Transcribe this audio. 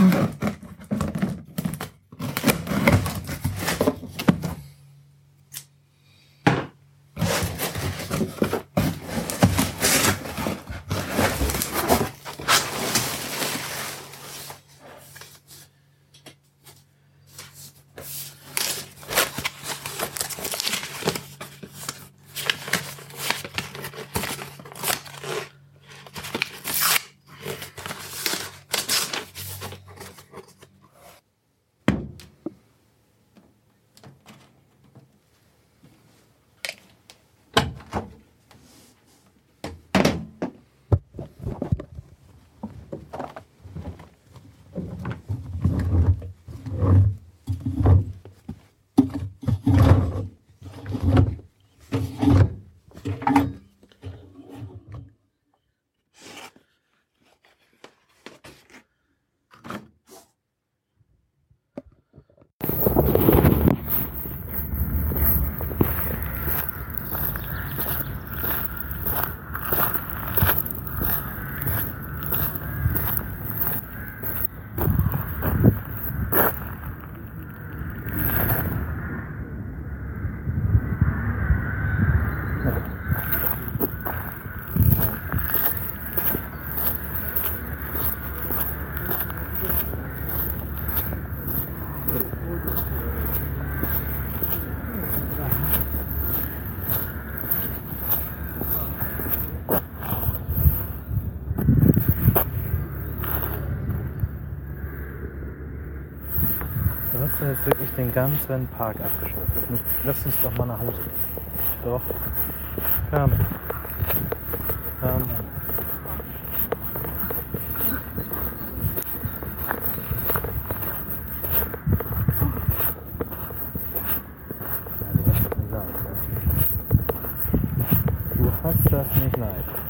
Mm-hmm. Hast du jetzt wirklich den ganzen Park abgeschnitten. Lass uns doch mal nach Hause. Doch. Komm. Komm. Du hast das nicht leid.